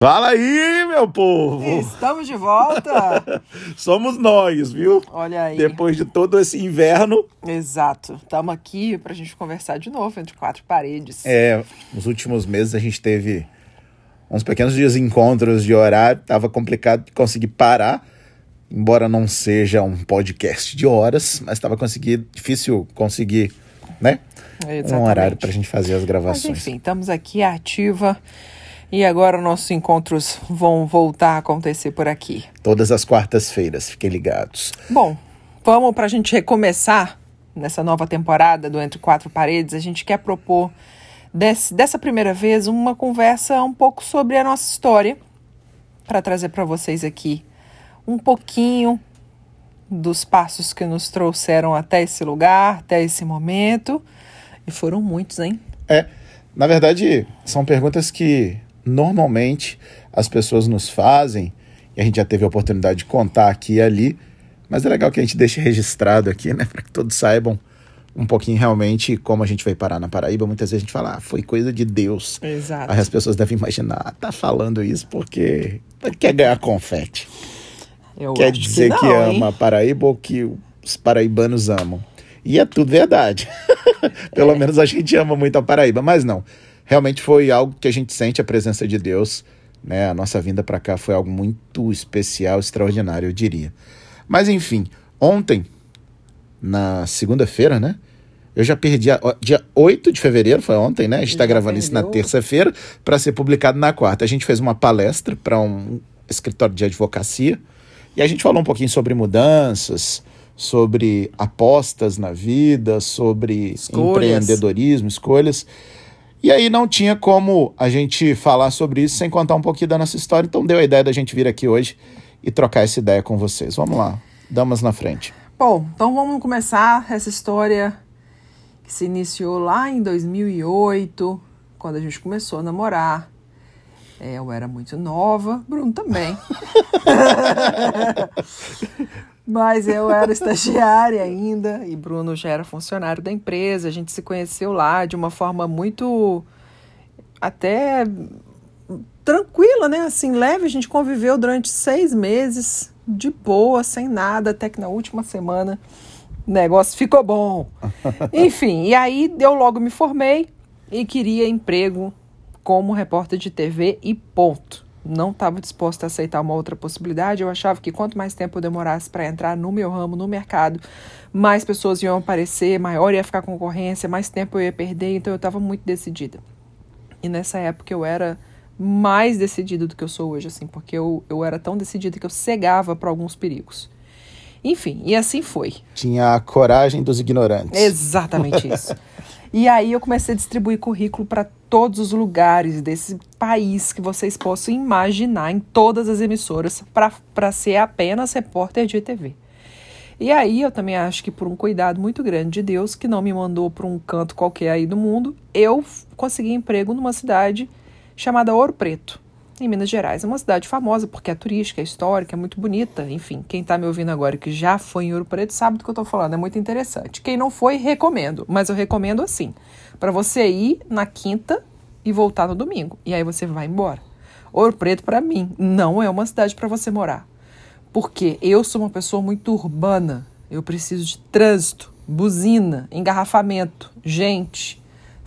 Fala aí, meu povo! Estamos de volta! Somos nós, viu? Olha aí. Depois de todo esse inverno. Exato. Estamos aqui para a gente conversar de novo entre quatro paredes. É, nos últimos meses a gente teve uns pequenos desencontros de horário, tava complicado de conseguir parar, embora não seja um podcast de horas, mas estava conseguindo difícil conseguir, né? Exatamente. Um horário para a gente fazer as Mas gravações. enfim, estamos aqui ativa e agora nossos encontros vão voltar a acontecer por aqui. Todas as quartas-feiras, fiquem ligados. Bom, vamos para a gente recomeçar nessa nova temporada do Entre Quatro Paredes. A gente quer propor desse, dessa primeira vez uma conversa um pouco sobre a nossa história para trazer para vocês aqui um pouquinho dos passos que nos trouxeram até esse lugar, até esse momento. E foram muitos, hein? É, na verdade, são perguntas que normalmente as pessoas nos fazem, e a gente já teve a oportunidade de contar aqui e ali, mas é legal que a gente deixe registrado aqui, né, para que todos saibam um pouquinho realmente como a gente veio parar na Paraíba. Muitas vezes a gente fala, ah, foi coisa de Deus. Exato. Aí as pessoas devem imaginar, ah, tá falando isso porque quer ganhar confete. Eu Quer dizer que, não, hein? ama a Paraíba ou que os paraibanos amam. E é tudo verdade. Pelo É. menos a gente ama muito a Paraíba, mas não. Realmente foi algo que a gente sente a presença de Deus, né? A nossa vinda para cá foi algo muito especial, extraordinário, eu diria. Mas enfim, ontem, na segunda-feira, né? Eu já perdi a, dia 8 de fevereiro, foi ontem, né? A gente está gravando isso na terça-feira para ser publicado na quarta. A gente fez uma palestra para um escritório de advocacia e a gente falou um pouquinho sobre mudanças, sobre apostas na vida, sobre Escolhas. empreendedorismo, escolhas. E aí não tinha como a gente falar sobre isso sem contar um pouquinho da nossa história, então deu a ideia da gente vir aqui hoje e trocar essa ideia com vocês. Vamos lá, damas na frente. Bom, então vamos começar essa história que se iniciou lá em 2008, quando a gente começou a namorar. É, eu era muito nova, Bruno também. Mas eu era estagiária ainda e Bruno já era funcionário da empresa. A gente se conheceu lá de uma forma muito até tranquila, né? Assim, leve. A gente conviveu durante seis meses, de boa, sem nada, até que na última semana o negócio ficou bom. Enfim, e aí eu logo me formei e queria emprego como repórter de TV e ponto. Não estava disposta a aceitar uma outra possibilidade. Eu achava que quanto mais tempo eu demorasse para entrar no meu ramo, no mercado, mais pessoas iam aparecer, maior ia ficar a concorrência, mais tempo eu ia perder. Então eu estava muito decidida. E nessa época eu era mais decidida do que eu sou hoje, assim, porque eu, eu era tão decidida que eu cegava para alguns perigos. Enfim, e assim foi. Tinha a coragem dos ignorantes. Exatamente isso. E aí eu comecei a distribuir currículo para todos os lugares desse país que vocês possam imaginar, em todas as emissoras, para ser apenas repórter de TV. E aí eu também acho que por um cuidado muito grande de Deus, que não me mandou para um canto qualquer aí do mundo, eu consegui emprego numa cidade chamada Ouro Preto, em Minas Gerais. É uma cidade famosa porque é turística, é histórica, é muito bonita. Enfim, quem está me ouvindo agora que já foi em Ouro Preto sabe do que eu estou falando, é muito interessante. Quem não foi, recomendo, mas eu recomendo assim, para você ir na quinta e voltar no domingo, e aí você vai embora. Ouro Preto, para mim, não é uma cidade para você morar. Porque eu sou uma pessoa muito urbana. Eu preciso de trânsito, buzina, engarrafamento, gente,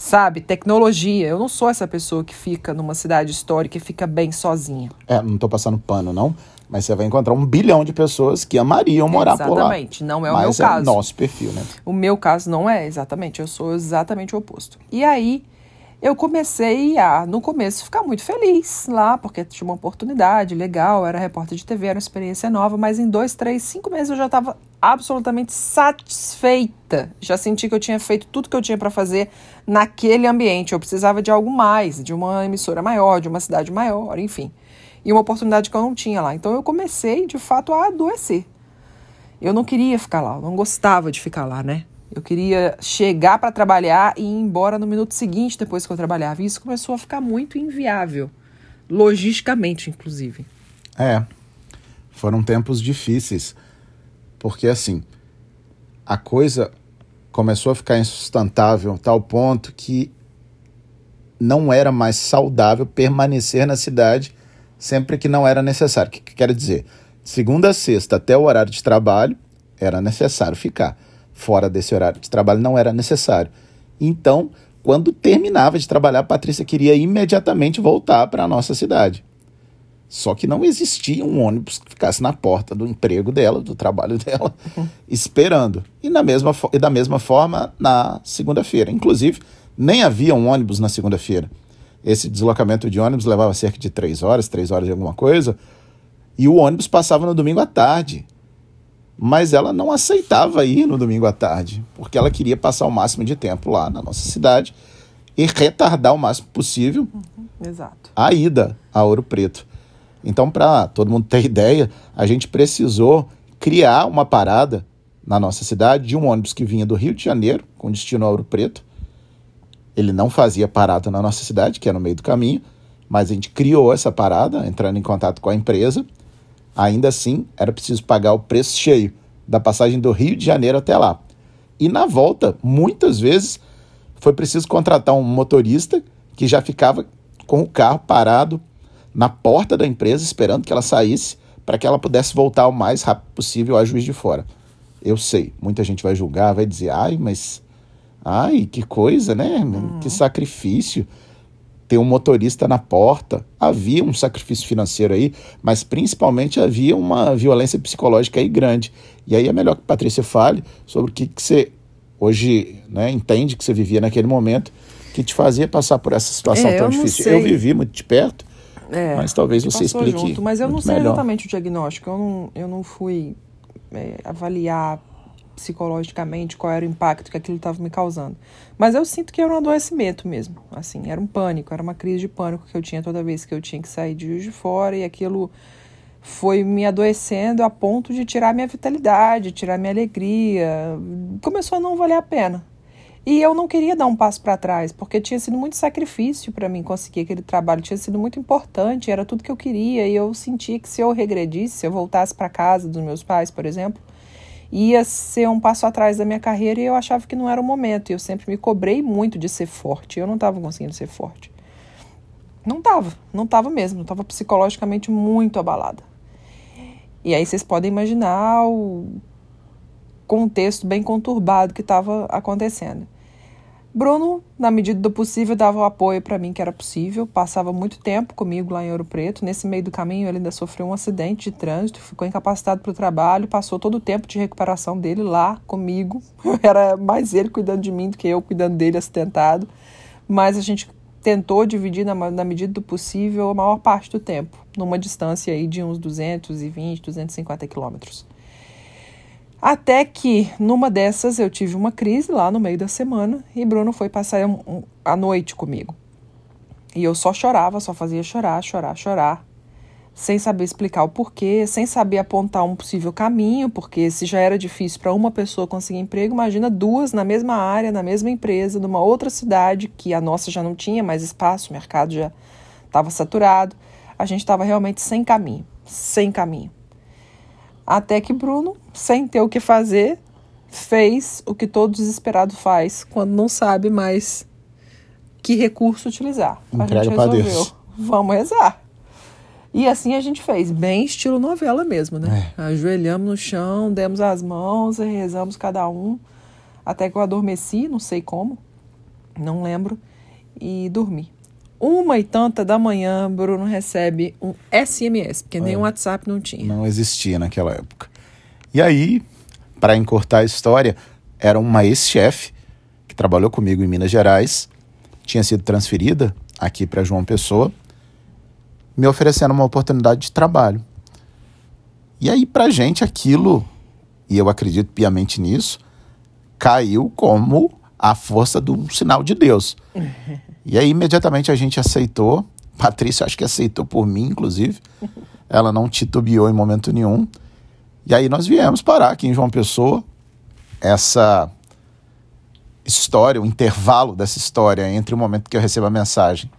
sabe? Tecnologia. Eu não sou essa pessoa que fica numa cidade histórica e fica bem sozinha. É, não tô passando pano, não. Mas você vai encontrar um bilhão de pessoas que amariam morar por lá. Exatamente, não é o Mas meu é caso. nosso perfil, né? O meu caso não é, exatamente. Eu sou exatamente o oposto. E aí, eu comecei a, no começo, ficar muito feliz lá, porque tinha uma oportunidade legal, era repórter de TV, era uma experiência nova, mas em dois, três, cinco meses eu já estava absolutamente satisfeita. Já senti que eu tinha feito tudo que eu tinha para fazer naquele ambiente. Eu precisava de algo mais, de uma emissora maior, de uma cidade maior, enfim. E uma oportunidade que eu não tinha lá. Então eu comecei, de fato, a adoecer. Eu não queria ficar lá, eu não gostava de ficar lá, né? Eu queria chegar para trabalhar e ir embora no minuto seguinte depois que eu trabalhava. E isso começou a ficar muito inviável, logisticamente, inclusive. É. Foram tempos difíceis. Porque assim, a coisa começou a ficar insustentável tal ponto que não era mais saudável permanecer na cidade sempre que não era necessário. O que, que quer dizer? Segunda a sexta, até o horário de trabalho, era necessário ficar. Fora desse horário de trabalho, não era necessário. Então, quando terminava de trabalhar, a Patrícia queria imediatamente voltar para a nossa cidade. Só que não existia um ônibus que ficasse na porta do emprego dela, do trabalho dela, uhum. esperando. E, na mesma, e da mesma forma na segunda-feira. Inclusive, nem havia um ônibus na segunda-feira. Esse deslocamento de ônibus levava cerca de três horas, três horas de alguma coisa, e o ônibus passava no domingo à tarde. Mas ela não aceitava ir no domingo à tarde, porque ela queria passar o máximo de tempo lá na nossa cidade e retardar o máximo possível uhum, a ida a Ouro Preto. Então, para todo mundo ter ideia, a gente precisou criar uma parada na nossa cidade de um ônibus que vinha do Rio de Janeiro, com destino a Ouro Preto. Ele não fazia parada na nossa cidade, que é no meio do caminho, mas a gente criou essa parada, entrando em contato com a empresa. Ainda assim, era preciso pagar o preço cheio da passagem do Rio de Janeiro até lá. E na volta, muitas vezes, foi preciso contratar um motorista que já ficava com o carro parado na porta da empresa esperando que ela saísse para que ela pudesse voltar o mais rápido possível a Juiz de Fora. Eu sei, muita gente vai julgar, vai dizer, ai, mas. Ai, que coisa, né? Que sacrifício. Ter um motorista na porta. Havia um sacrifício financeiro aí, mas principalmente havia uma violência psicológica aí grande. E aí é melhor que a Patrícia fale sobre o que, que você hoje né, entende que você vivia naquele momento que te fazia passar por essa situação é, tão eu difícil. Eu vivi muito de perto é, Mas talvez você explique. Junto, mas eu não sei melhor. exatamente o diagnóstico. Eu não, eu não fui é, avaliar psicologicamente qual era o impacto que aquilo estava me causando. Mas eu sinto que era um adoecimento mesmo. Assim, era um pânico, era uma crise de pânico que eu tinha toda vez que eu tinha que sair de Juiz de Fora e aquilo foi me adoecendo a ponto de tirar minha vitalidade, tirar minha alegria. Começou a não valer a pena. E eu não queria dar um passo para trás, porque tinha sido muito sacrifício para mim conseguir aquele trabalho, tinha sido muito importante, era tudo que eu queria, e eu sentia que se eu regredisse, se eu voltasse para casa dos meus pais, por exemplo, ia ser um passo atrás da minha carreira e eu achava que não era o momento. E eu sempre me cobrei muito de ser forte, eu não estava conseguindo ser forte. Não estava, não estava mesmo, estava psicologicamente muito abalada. E aí vocês podem imaginar o contexto bem conturbado que estava acontecendo. Bruno, na medida do possível, dava o apoio para mim que era possível, passava muito tempo comigo lá em Ouro Preto. Nesse meio do caminho, ele ainda sofreu um acidente de trânsito, ficou incapacitado para o trabalho, passou todo o tempo de recuperação dele lá comigo. Era mais ele cuidando de mim do que eu cuidando dele acidentado. Mas a gente tentou dividir na, na medida do possível a maior parte do tempo, numa distância aí de uns 220, 250 quilômetros. Até que numa dessas eu tive uma crise lá no meio da semana e Bruno foi passar um, um, a noite comigo. E eu só chorava, só fazia chorar, chorar, chorar, sem saber explicar o porquê, sem saber apontar um possível caminho, porque se já era difícil para uma pessoa conseguir emprego, imagina duas na mesma área, na mesma empresa, numa outra cidade que a nossa já não tinha mais espaço, o mercado já estava saturado. A gente estava realmente sem caminho, sem caminho. Até que Bruno, sem ter o que fazer, fez o que todo desesperado faz quando não sabe mais que recurso utilizar. Entrega a gente resolveu, Deus. vamos rezar. E assim a gente fez, bem estilo novela mesmo, né? É. Ajoelhamos no chão, demos as mãos e rezamos cada um, até que eu adormeci, não sei como, não lembro, e dormi uma e tanta da manhã, Bruno recebe um SMS, porque é. nem o WhatsApp não tinha. Não existia naquela época. E aí, para encurtar a história, era uma ex-chefe que trabalhou comigo em Minas Gerais, tinha sido transferida aqui para João Pessoa, me oferecendo uma oportunidade de trabalho. E aí, para gente, aquilo, e eu acredito piamente nisso, caiu como a força do sinal de Deus. E aí, imediatamente, a gente aceitou. Patrícia, acho que aceitou por mim, inclusive. Ela não titubeou em momento nenhum. E aí, nós viemos parar aqui em João Pessoa. Essa história, o intervalo dessa história entre o momento que eu recebo a mensagem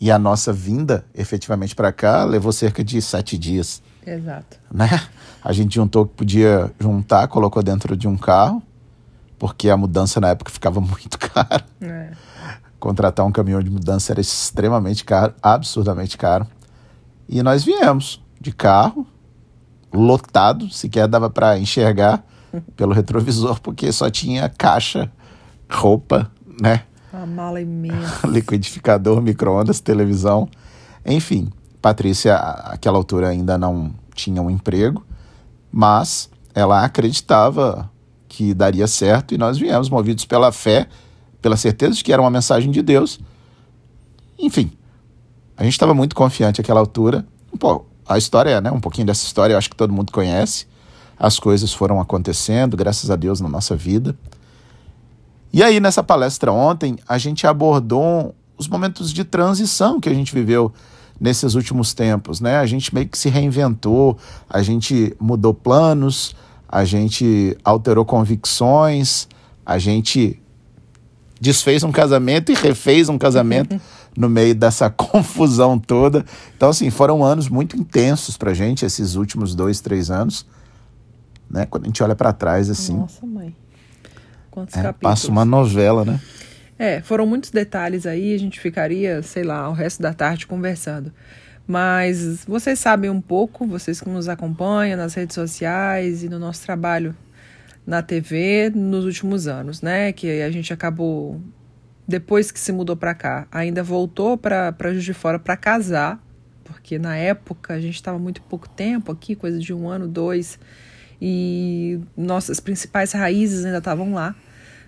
e a nossa vinda efetivamente para cá levou cerca de sete dias. Exato. Né? A gente juntou o que podia juntar, colocou dentro de um carro, porque a mudança na época ficava muito cara. É contratar um caminhão de mudança era extremamente caro, absurdamente caro. E nós viemos de carro, lotado, sequer dava para enxergar pelo retrovisor, porque só tinha caixa, roupa, né? Uma mala imensa. Liquidificador, micro-ondas, televisão. Enfim, Patrícia, àquela altura, ainda não tinha um emprego, mas ela acreditava que daria certo e nós viemos movidos pela fé, pela certeza de que era uma mensagem de Deus. Enfim, a gente estava muito confiante àquela altura. Pô, a história é, né? Um pouquinho dessa história eu acho que todo mundo conhece. As coisas foram acontecendo, graças a Deus, na nossa vida. E aí, nessa palestra ontem, a gente abordou os momentos de transição que a gente viveu nesses últimos tempos, né? A gente meio que se reinventou, a gente mudou planos, a gente alterou convicções, a gente desfez um casamento e refez um casamento no meio dessa confusão toda. Então, assim, foram anos muito intensos pra gente, esses últimos dois, três anos. Né? Quando a gente olha para trás, assim. Nossa, mãe. Quantos é, capítulos. passa uma novela, né? É, foram muitos detalhes aí, a gente ficaria, sei lá, o resto da tarde conversando. Mas vocês sabem um pouco, vocês que nos acompanham nas redes sociais e no nosso trabalho na TV nos últimos anos, né? Que a gente acabou, depois que se mudou para cá, ainda voltou para Juiz de Fora para casar, porque na época a gente estava muito pouco tempo aqui, coisa de um ano, dois e nossas principais raízes ainda estavam lá.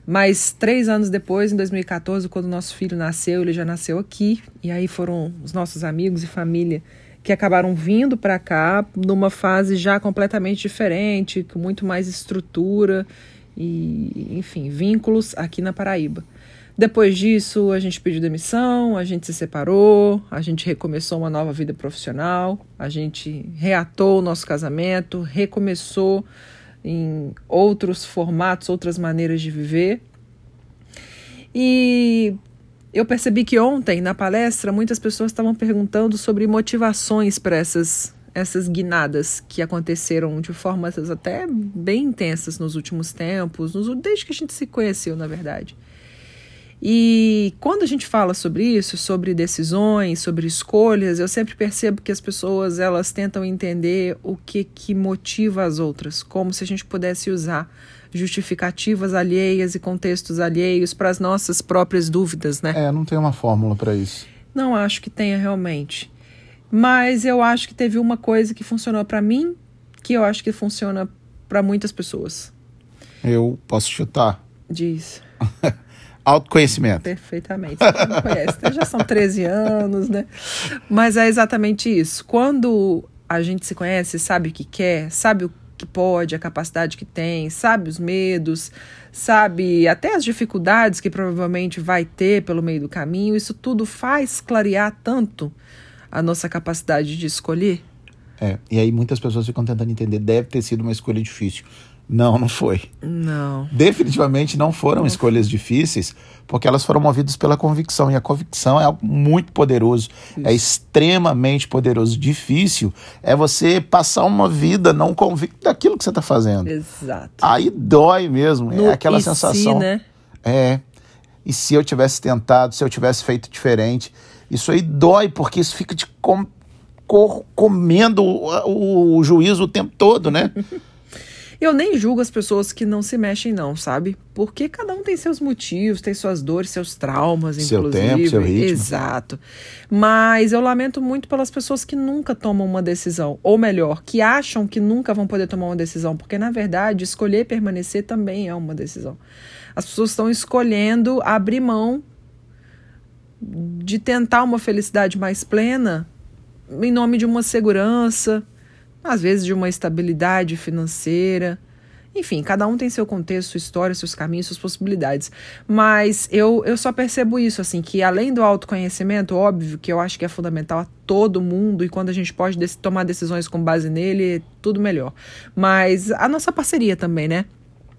Mas três anos depois, em 2014, quando nosso filho nasceu, ele já nasceu aqui, e aí foram os nossos amigos e família que acabaram vindo para cá numa fase já completamente diferente, com muito mais estrutura e, enfim, vínculos aqui na Paraíba. Depois disso, a gente pediu demissão, a gente se separou, a gente recomeçou uma nova vida profissional, a gente reatou o nosso casamento, recomeçou em outros formatos, outras maneiras de viver. E eu percebi que ontem, na palestra, muitas pessoas estavam perguntando sobre motivações para essas, essas guinadas que aconteceram de formas até bem intensas nos últimos tempos, desde que a gente se conheceu, na verdade. E quando a gente fala sobre isso, sobre decisões, sobre escolhas, eu sempre percebo que as pessoas elas tentam entender o que que motiva as outras, como se a gente pudesse usar justificativas alheias e contextos alheios para as nossas próprias dúvidas, né? É, não tem uma fórmula para isso. Não acho que tenha realmente. Mas eu acho que teve uma coisa que funcionou para mim, que eu acho que funciona para muitas pessoas. Eu posso chutar? Diz. Autoconhecimento. Perfeitamente. Você me conhece. Então, já são 13 anos, né? Mas é exatamente isso. Quando a gente se conhece, sabe o que quer, sabe o que pode, a capacidade que tem, sabe os medos, sabe até as dificuldades que provavelmente vai ter pelo meio do caminho, isso tudo faz clarear tanto a nossa capacidade de escolher. É, e aí muitas pessoas ficam tentando entender, deve ter sido uma escolha difícil. Não, não foi. Não. Definitivamente não foram não escolhas difíceis, porque elas foram movidas pela convicção. E a convicção é algo muito poderoso, é Isso. é extremamente poderoso. Difícil é você passar uma vida não convicto daquilo que você está fazendo. Exato. Aí dói mesmo, é no é aquela sensação. Si, né? É. E se eu tivesse tentado, se eu tivesse feito diferente? Isso aí dói, porque isso fica te com, comendo o, o, o juízo o tempo todo, né? Eu nem julgo as pessoas que não se mexem, não, sabe? Porque cada um tem seus motivos, tem suas dores, seus traumas, seu inclusive. Tempo, seu ritmo. Exato. Mas eu lamento muito pelas pessoas que nunca tomam uma decisão. Ou melhor, que acham que nunca vão poder tomar uma decisão. Porque, na verdade, escolher permanecer também é uma decisão. As pessoas estão escolhendo abrir mão de tentar uma felicidade mais plena em nome de uma segurança, às vezes de uma estabilidade financeira. Enfim, cada um tem seu contexto, sua história, seus caminhos, suas possibilidades. Mas eu, eu só percebo isso, assim, que além do autoconhecimento, óbvio que eu acho que é fundamental a todo mundo, e quando a gente pode tomar decisões com base nele, é tudo melhor. Mas a nossa parceria também, né?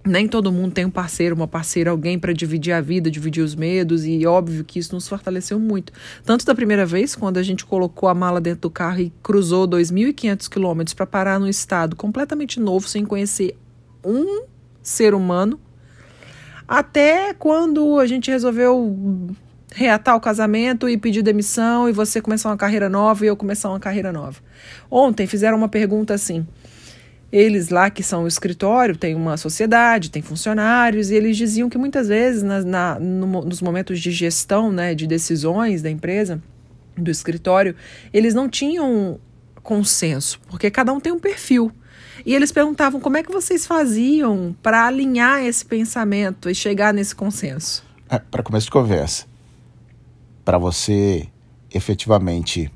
Nem todo mundo tem um parceiro, uma parceira, alguém para dividir a vida, dividir os medos, e óbvio que isso nos fortaleceu muito. Tanto da primeira vez, quando a gente colocou a mala dentro do carro e cruzou 2.500 quilômetros para parar num estado completamente novo, sem conhecer um ser humano, até quando a gente resolveu reatar o casamento e pedir demissão e você começar uma carreira nova e eu começar uma carreira nova. Ontem fizeram uma pergunta assim. Eles lá que são o escritório, tem uma sociedade, tem funcionários, e eles diziam que muitas vezes na, na no, nos momentos de gestão, né, de decisões da empresa, do escritório, eles não tinham consenso, porque cada um tem um perfil. E eles perguntavam como é que vocês faziam para alinhar esse pensamento e chegar nesse consenso. É, para começo de conversa, para você efetivamente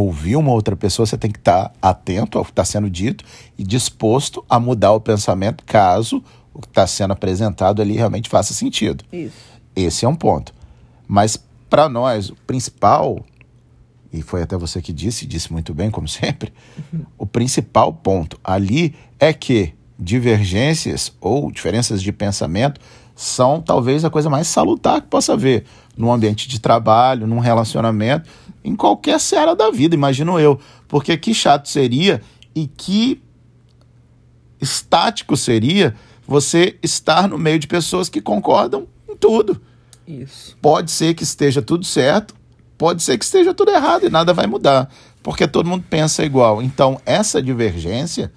ouvir uma outra pessoa, você tem que estar tá atento ao que está sendo dito e disposto a mudar o pensamento caso o que está sendo apresentado ali realmente faça sentido. Isso. Esse é um ponto. Mas para nós, o principal, e foi até você que disse, disse muito bem, como sempre, uhum. o principal ponto ali é que divergências ou diferenças de pensamento são talvez a coisa mais salutar que possa haver no ambiente de trabalho, num relacionamento, em qualquer seara da vida, imagino eu. Porque que chato seria e que estático seria você estar no meio de pessoas que concordam em tudo. Isso. Pode ser que esteja tudo certo, pode ser que esteja tudo errado e nada vai mudar, porque todo mundo pensa igual. Então, essa divergência,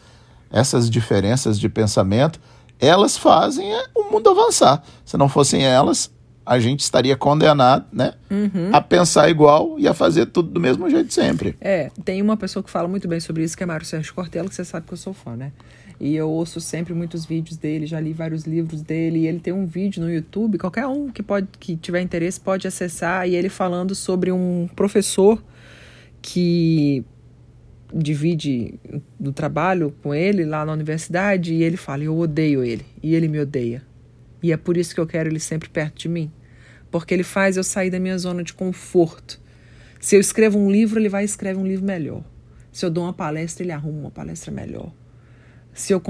essas diferenças de pensamento, elas fazem é, o mundo avançar. Se não fossem elas, a gente estaria condenado, né, uhum. a pensar igual e a fazer tudo do mesmo jeito sempre. É, tem uma pessoa que fala muito bem sobre isso, que é Mário Sérgio Cortella, que você sabe que eu sou fã, né? E eu ouço sempre muitos vídeos dele, já li vários livros dele, e ele tem um vídeo no YouTube, qualquer um que pode que tiver interesse pode acessar, e ele falando sobre um professor que divide do trabalho com ele lá na universidade e ele fala: "Eu odeio ele e ele me odeia". E é por isso que eu quero ele sempre perto de mim, porque ele faz eu sair da minha zona de conforto. Se eu escrevo um livro, ele vai e escreve um livro melhor. Se eu dou uma palestra, ele arruma uma palestra melhor. Se eu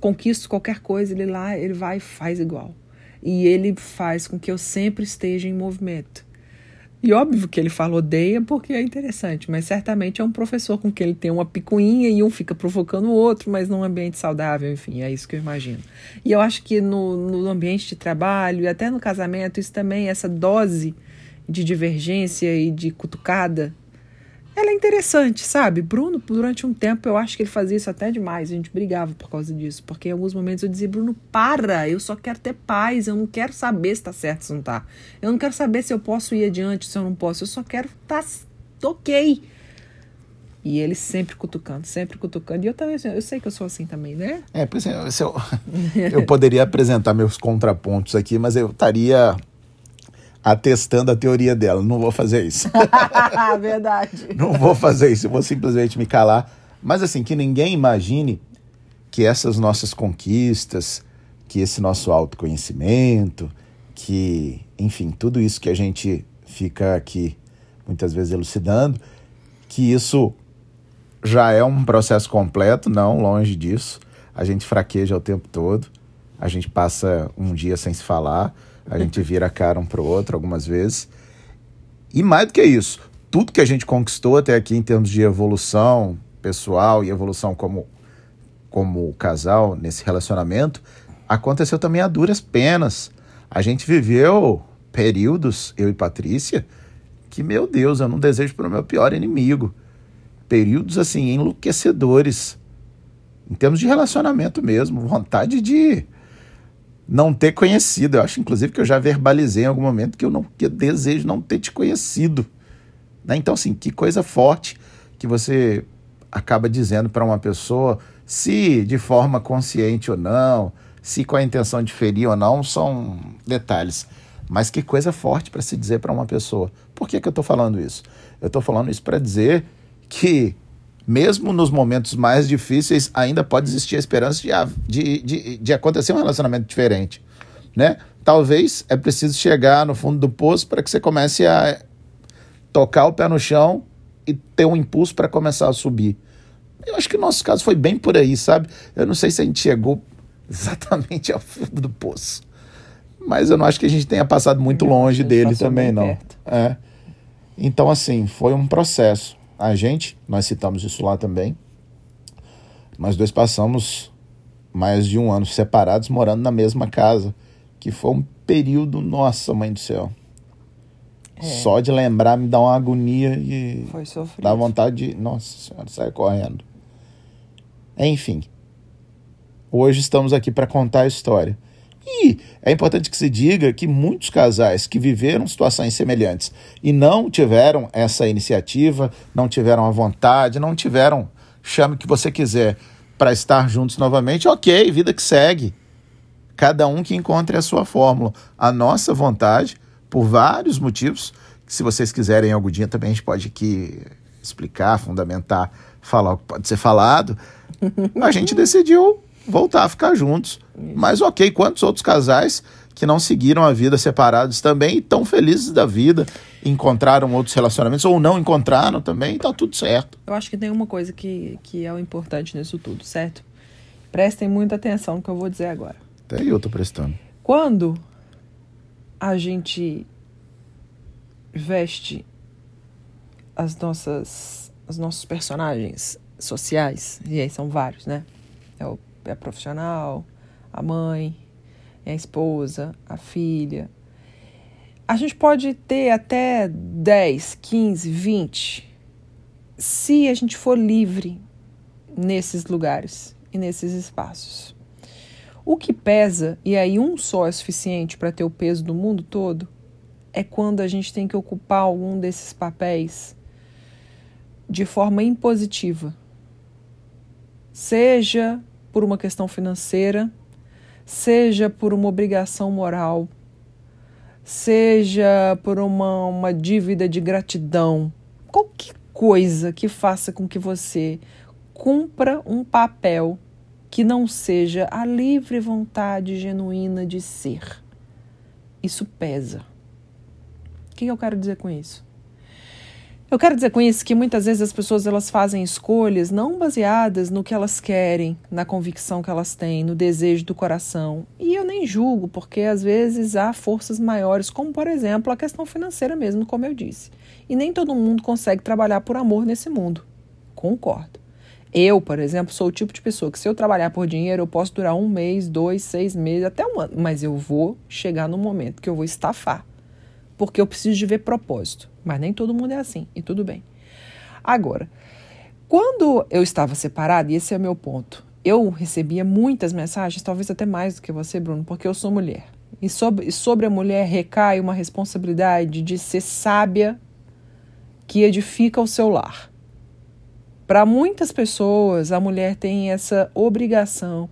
conquisto qualquer coisa, ele lá, ele vai e faz igual. E ele faz com que eu sempre esteja em movimento. E óbvio que ele fala odeia porque é interessante, mas certamente é um professor com quem ele tem uma picuinha e um fica provocando o outro, mas num ambiente saudável, enfim, é isso que eu imagino. E eu acho que no, no ambiente de trabalho e até no casamento, isso também, essa dose de divergência e de cutucada ela é interessante, sabe? Bruno, durante um tempo, eu acho que ele fazia isso até demais. A gente brigava por causa disso. Porque em alguns momentos eu dizia, Bruno, para, eu só quero ter paz, eu não quero saber se tá certo ou se não tá. Eu não quero saber se eu posso ir adiante, se eu não posso. Eu só quero tá ok. E ele sempre cutucando, sempre cutucando. E eu também, eu sei que eu sou assim também, né? É, por exemplo, eu, eu poderia apresentar meus contrapontos aqui, mas eu estaria atestando a teoria dela. Não vou fazer isso. Verdade. Não vou fazer isso, eu vou simplesmente me calar. Mas assim, que ninguém imagine que essas nossas conquistas, que esse nosso autoconhecimento, que, enfim, tudo isso que a gente fica aqui muitas vezes elucidando, que isso já é um processo completo, não, longe disso. A gente fraqueja o tempo todo, a gente passa um dia sem se falar, a gente vira a cara um para o outro algumas vezes. E mais do que isso, tudo que a gente conquistou até aqui em termos de evolução pessoal e evolução como, como casal nesse relacionamento, aconteceu também a duras penas. A gente viveu períodos, eu e Patrícia, que, meu Deus, eu não desejo para o meu pior inimigo. Períodos, assim, enlouquecedores. Em termos de relacionamento mesmo, vontade de não ter conhecido. Eu acho, inclusive, que eu já verbalizei em algum momento que eu não que eu desejo não ter te conhecido. Né? Então, assim, que coisa forte que você acaba dizendo para uma pessoa, se de forma consciente ou não, se com a intenção de ferir ou não, são detalhes. Mas que coisa forte para se dizer para uma pessoa. Por que, que eu estou falando isso? Eu estou falando isso para dizer que mesmo nos momentos mais difíceis, ainda pode existir a esperança de, de, de, de acontecer um relacionamento diferente. Né? Talvez é preciso chegar no fundo do poço para que você comece a tocar o pé no chão e ter um impulso para começar a subir. Eu acho que o nosso caso foi bem por aí, sabe? Eu não sei se a gente chegou exatamente ao fundo do poço. Mas eu não acho que a gente tenha passado muito longe dele também, não. É. Então, assim, foi um processo a gente, nós citamos isso lá também, nós dois passamos mais de um ano separados, morando na mesma casa, que foi um período, nossa, mãe do céu. Só de lembrar me dá uma agonia e Foi sofrido. dá vontade de. Nossa senhora, sair correndo. Enfim. Hoje estamos aqui para contar a história. E é importante que se diga que muitos casais que viveram situações semelhantes e não tiveram essa iniciativa, não tiveram a vontade, não tiveram, chame o que você quiser, para estar juntos novamente, ok, vida que segue. Cada um que encontre a sua fórmula. A nossa vontade, por vários motivos, que se vocês quiserem algum dia também a gente pode aqui explicar, fundamentar, falar o que pode ser falado, a gente decidiu voltar a ficar juntos. Mas ok, quantos outros casais que não seguiram a vida separados também e tão felizes da vida, encontraram outros relacionamentos ou não encontraram também, tá tudo certo. Eu acho que tem uma coisa que, que é o importante nisso tudo, certo? Prestem muita atenção no que eu vou dizer agora. Até eu tô prestando. Quando a gente veste as nossas os nossos personagens sociais, e aí são vários, né? É, o, a profissional, a mãe, é a esposa, a filha. A gente pode ter até 10, 15, 20, se a gente for livre nesses lugares e nesses espaços. O que pesa, e aí um só é suficiente para ter o peso do mundo todo, é quando a gente tem que ocupar algum desses papéis de forma impositiva. Seja por uma questão financeira, seja por uma obrigação moral, seja por uma, uma dívida de gratidão, qualquer coisa que faça com que você cumpra um papel que não seja a livre vontade genuína de ser. Isso pesa. O que eu quero dizer com isso? Eu quero dizer com isso que muitas vezes as pessoas elas fazem escolhas não baseadas no que elas querem, na convicção que elas têm, no desejo do coração. E eu nem julgo, porque às vezes há forças maiores, como por exemplo a questão financeira mesmo, como eu disse. E nem todo mundo consegue trabalhar por amor nesse mundo. Concordo. Eu, por exemplo, sou o tipo de pessoa que se eu trabalhar por dinheiro, eu posso durar um mês, dois, seis meses, até um ano. Mas eu vou chegar no momento que eu vou estafar. Porque eu preciso de ver propósito. Mas nem todo mundo é assim, e tudo bem. Agora, quando eu estava separada, e esse é o meu ponto, eu recebia muitas mensagens, talvez até mais do que você, Bruno, porque eu sou mulher. E sobre, sobre a mulher recai uma responsabilidade de ser sábia que edifica o seu lar. Para muitas pessoas, a mulher tem essa obrigação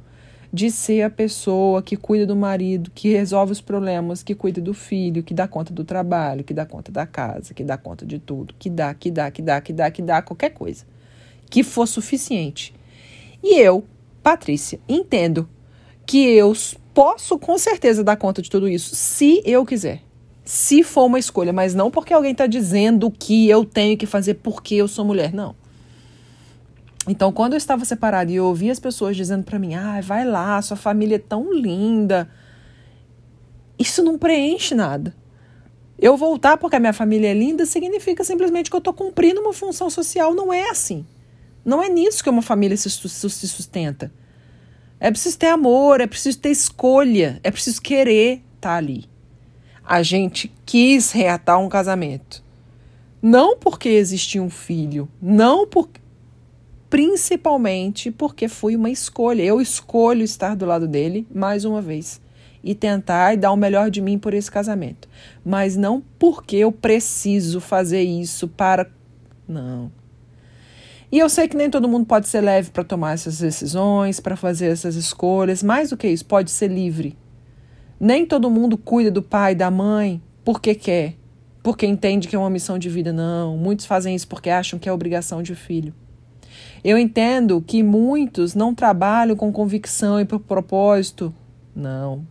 de ser a pessoa que cuida do marido, que resolve os problemas, que cuida do filho, que dá conta do trabalho, que dá conta da casa, que dá conta de tudo, que dá, que dá, que dá, que dá, que dá qualquer coisa que for suficiente. E eu, Patrícia, entendo que eu posso com certeza dar conta de tudo isso, se eu quiser. Se for uma escolha, mas não porque alguém está dizendo que eu tenho que fazer porque eu sou mulher, não. Então, quando eu estava separada e eu ouvia as pessoas dizendo para mim: ah, vai lá, sua família é tão linda. Isso não preenche nada. Eu voltar porque a minha família é linda significa simplesmente que eu estou cumprindo uma função social. Não é assim. Não é nisso que uma família se sustenta. É preciso ter amor, é preciso ter escolha, é preciso querer estar tá ali. A gente quis reatar um casamento. Não porque existia um filho, não porque principalmente porque foi uma escolha. Eu escolho estar do lado dele mais uma vez e tentar e dar o melhor de mim por esse casamento, mas não porque eu preciso fazer isso para não. E eu sei que nem todo mundo pode ser leve para tomar essas decisões, para fazer essas escolhas, mais do que isso, pode ser livre. Nem todo mundo cuida do pai, da mãe, porque quer, porque entende que é uma missão de vida, não. Muitos fazem isso porque acham que é obrigação de filho. Eu entendo que muitos não trabalham com convicção e por propósito. Não,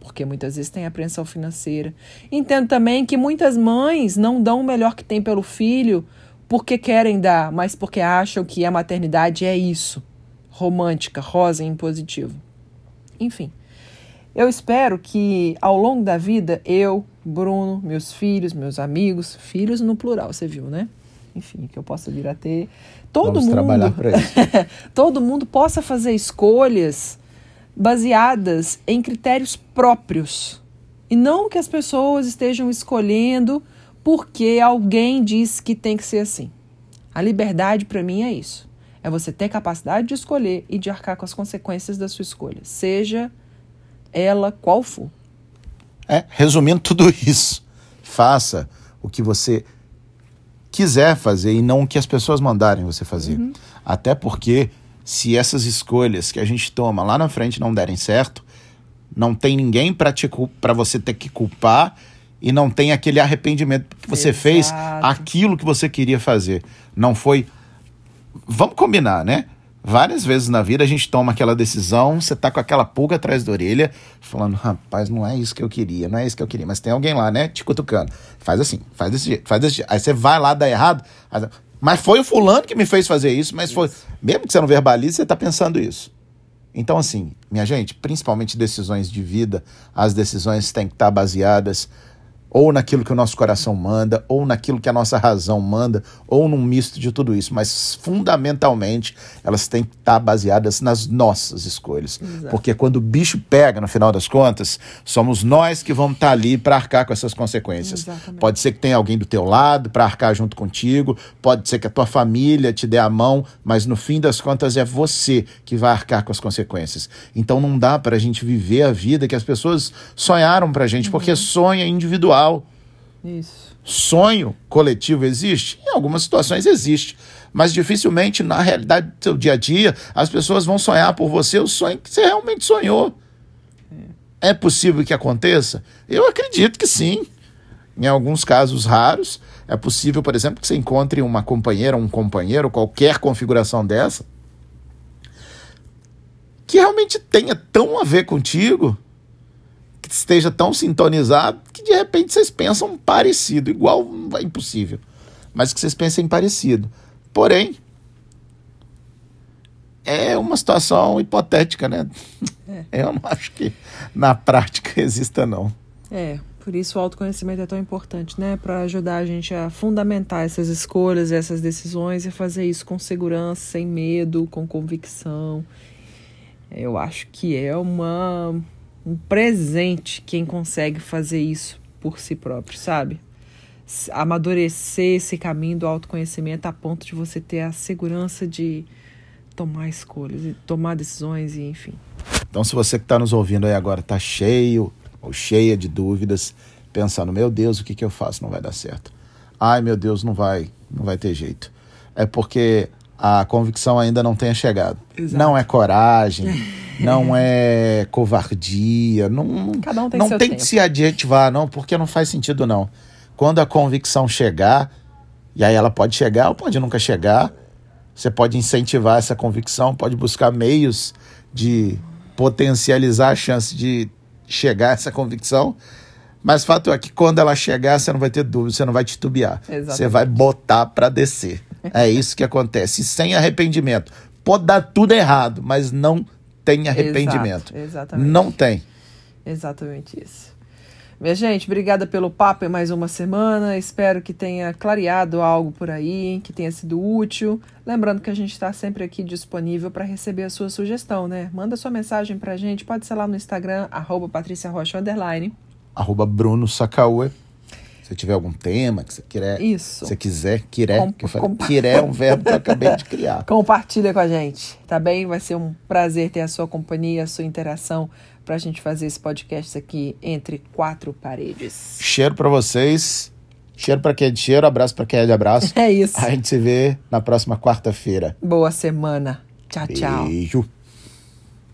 porque muitas vezes tem apreensão financeira. Entendo também que muitas mães não dão o melhor que tem pelo filho porque querem dar, mas porque acham que a maternidade é isso romântica, rosa e impositivo. Enfim, eu espero que ao longo da vida eu, Bruno, meus filhos, meus amigos, filhos no plural, você viu, né? Enfim, que eu possa vir a ter. Todo Vamos mundo, trabalhar para isso. todo mundo possa fazer escolhas baseadas em critérios próprios e não que as pessoas estejam escolhendo porque alguém disse que tem que ser assim. A liberdade, para mim, é isso. É você ter capacidade de escolher e de arcar com as consequências da sua escolha, seja ela qual for. É, resumindo tudo isso, faça o que você quiser fazer e não o que as pessoas mandarem você fazer. Uhum. Até porque se essas escolhas que a gente toma lá na frente não derem certo, não tem ninguém para você ter que culpar e não tem aquele arrependimento que você Exato. fez aquilo que você queria fazer. Não foi. Vamos combinar, né? Várias vezes na vida a gente toma aquela decisão, você tá com aquela pulga atrás da orelha, falando, rapaz, não é isso que eu queria, não é isso que eu queria. Mas tem alguém lá, né, te cutucando. Faz assim, faz desse jeito, faz desse jeito. Aí você vai lá, dá errado. Mas foi o fulano que me fez fazer isso, mas foi. Mesmo que você não verbalize, você tá pensando isso. Então, assim, minha gente, principalmente decisões de vida, as decisões têm que estar tá baseadas ou naquilo que o nosso coração manda, ou naquilo que a nossa razão manda, ou num misto de tudo isso, mas fundamentalmente elas têm que estar baseadas nas nossas escolhas. Exato. Porque quando o bicho pega, no final das contas, somos nós que vamos estar ali para arcar com essas consequências. Exatamente. Pode ser que tenha alguém do teu lado para arcar junto contigo, pode ser que a tua família te dê a mão, mas no fim das contas é você que vai arcar com as consequências. Então não dá para a gente viver a vida que as pessoas sonharam para a gente, uhum. porque sonho é individual individual. Isso. Sonho coletivo existe? Em algumas situações existe. Mas dificilmente, na realidade do seu dia a dia, as pessoas vão sonhar por você o sonho que você realmente sonhou. É, é possível que aconteça? Eu acredito que sim. Em alguns casos raros, é possível, por exemplo, que você encontre uma companheira, um companheiro, qualquer configuração dessa, que realmente tenha tão a ver contigo que esteja tão sintonizado que de repente vocês pensam parecido, igual é impossível, mas que vocês pensem parecido. Porém, é uma situação hipotética, né? É. Eu não acho que na prática exista, não. É, por isso o autoconhecimento é tão importante, né? Para ajudar a gente a fundamentar essas escolhas, essas decisões e fazer isso com segurança, sem medo, com convicção. Eu acho que é uma um presente quem consegue fazer isso por si próprio, sabe? Amadurecer esse caminho do autoconhecimento a ponto de você ter a segurança de tomar escolhas, tomar decisões e enfim. Então, se você que está nos ouvindo aí agora está cheio ou cheia de dúvidas, pensando, meu Deus, o que, que eu faço? Não vai dar certo. Ai, meu Deus, não vai, não vai ter jeito. É porque a convicção ainda não tenha chegado. Exato. Não é coragem, não é covardia, não, Cada um tem não tem tempo. que se adjetivar, não, porque não faz sentido, não. Quando a convicção chegar, e aí ela pode chegar ou pode nunca chegar, você pode incentivar essa convicção, pode buscar meios de potencializar a chance de chegar a essa convicção. Mas fato é que quando ela chegar, você não vai ter dúvida, você não vai titubear. Exatamente. Você vai botar para descer. É isso que acontece, sem arrependimento. Pode dar tudo errado, mas não tem arrependimento. Exato, exatamente. Não tem. Exatamente isso. Minha gente, obrigada pelo papo em mais uma semana. Espero que tenha clareado algo por aí, que tenha sido útil. Lembrando que a gente está sempre aqui disponível para receber a sua sugestão, né? Manda sua mensagem para a gente, pode ser lá no Instagram, arroba Patrícia Rocha, underline. Arroba Bruno Sacaue. Se tiver algum tema que você quiser, Isso. você quiser, querer, com, que eu falei, querer é um verbo que eu acabei de criar. Compartilha com a gente, tá bem? Vai ser um prazer ter a sua companhia, a sua interação para a gente fazer esse podcast aqui entre quatro paredes. Cheiro para vocês. Cheiro para quem é de cheiro, abraço para quem é de abraço. É isso. A gente se vê na próxima quarta-feira. Boa semana. Tchau, tchau. Beijo.